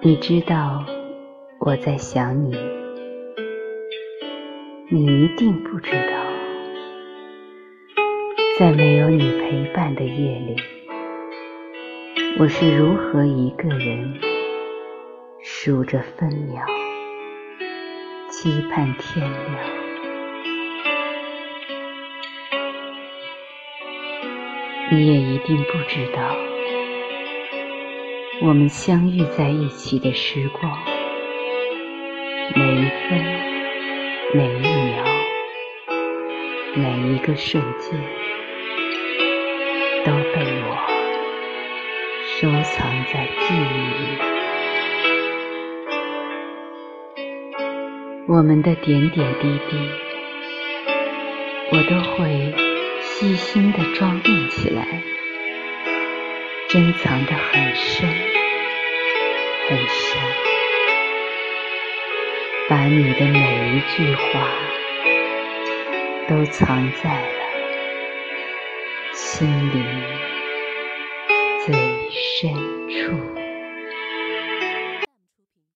你知道我在想你，你一定不知道，在没有你陪伴的夜里，我是如何一个人数着分秒，期盼天亮。你也一定不知道。我们相遇在一起的时光，每一分、每一秒、每一个瞬间，都被我收藏在记忆里。我们的点点滴滴，我都会细心地装订起来，珍藏得很深。把你的每一句话都藏在了心灵最深处。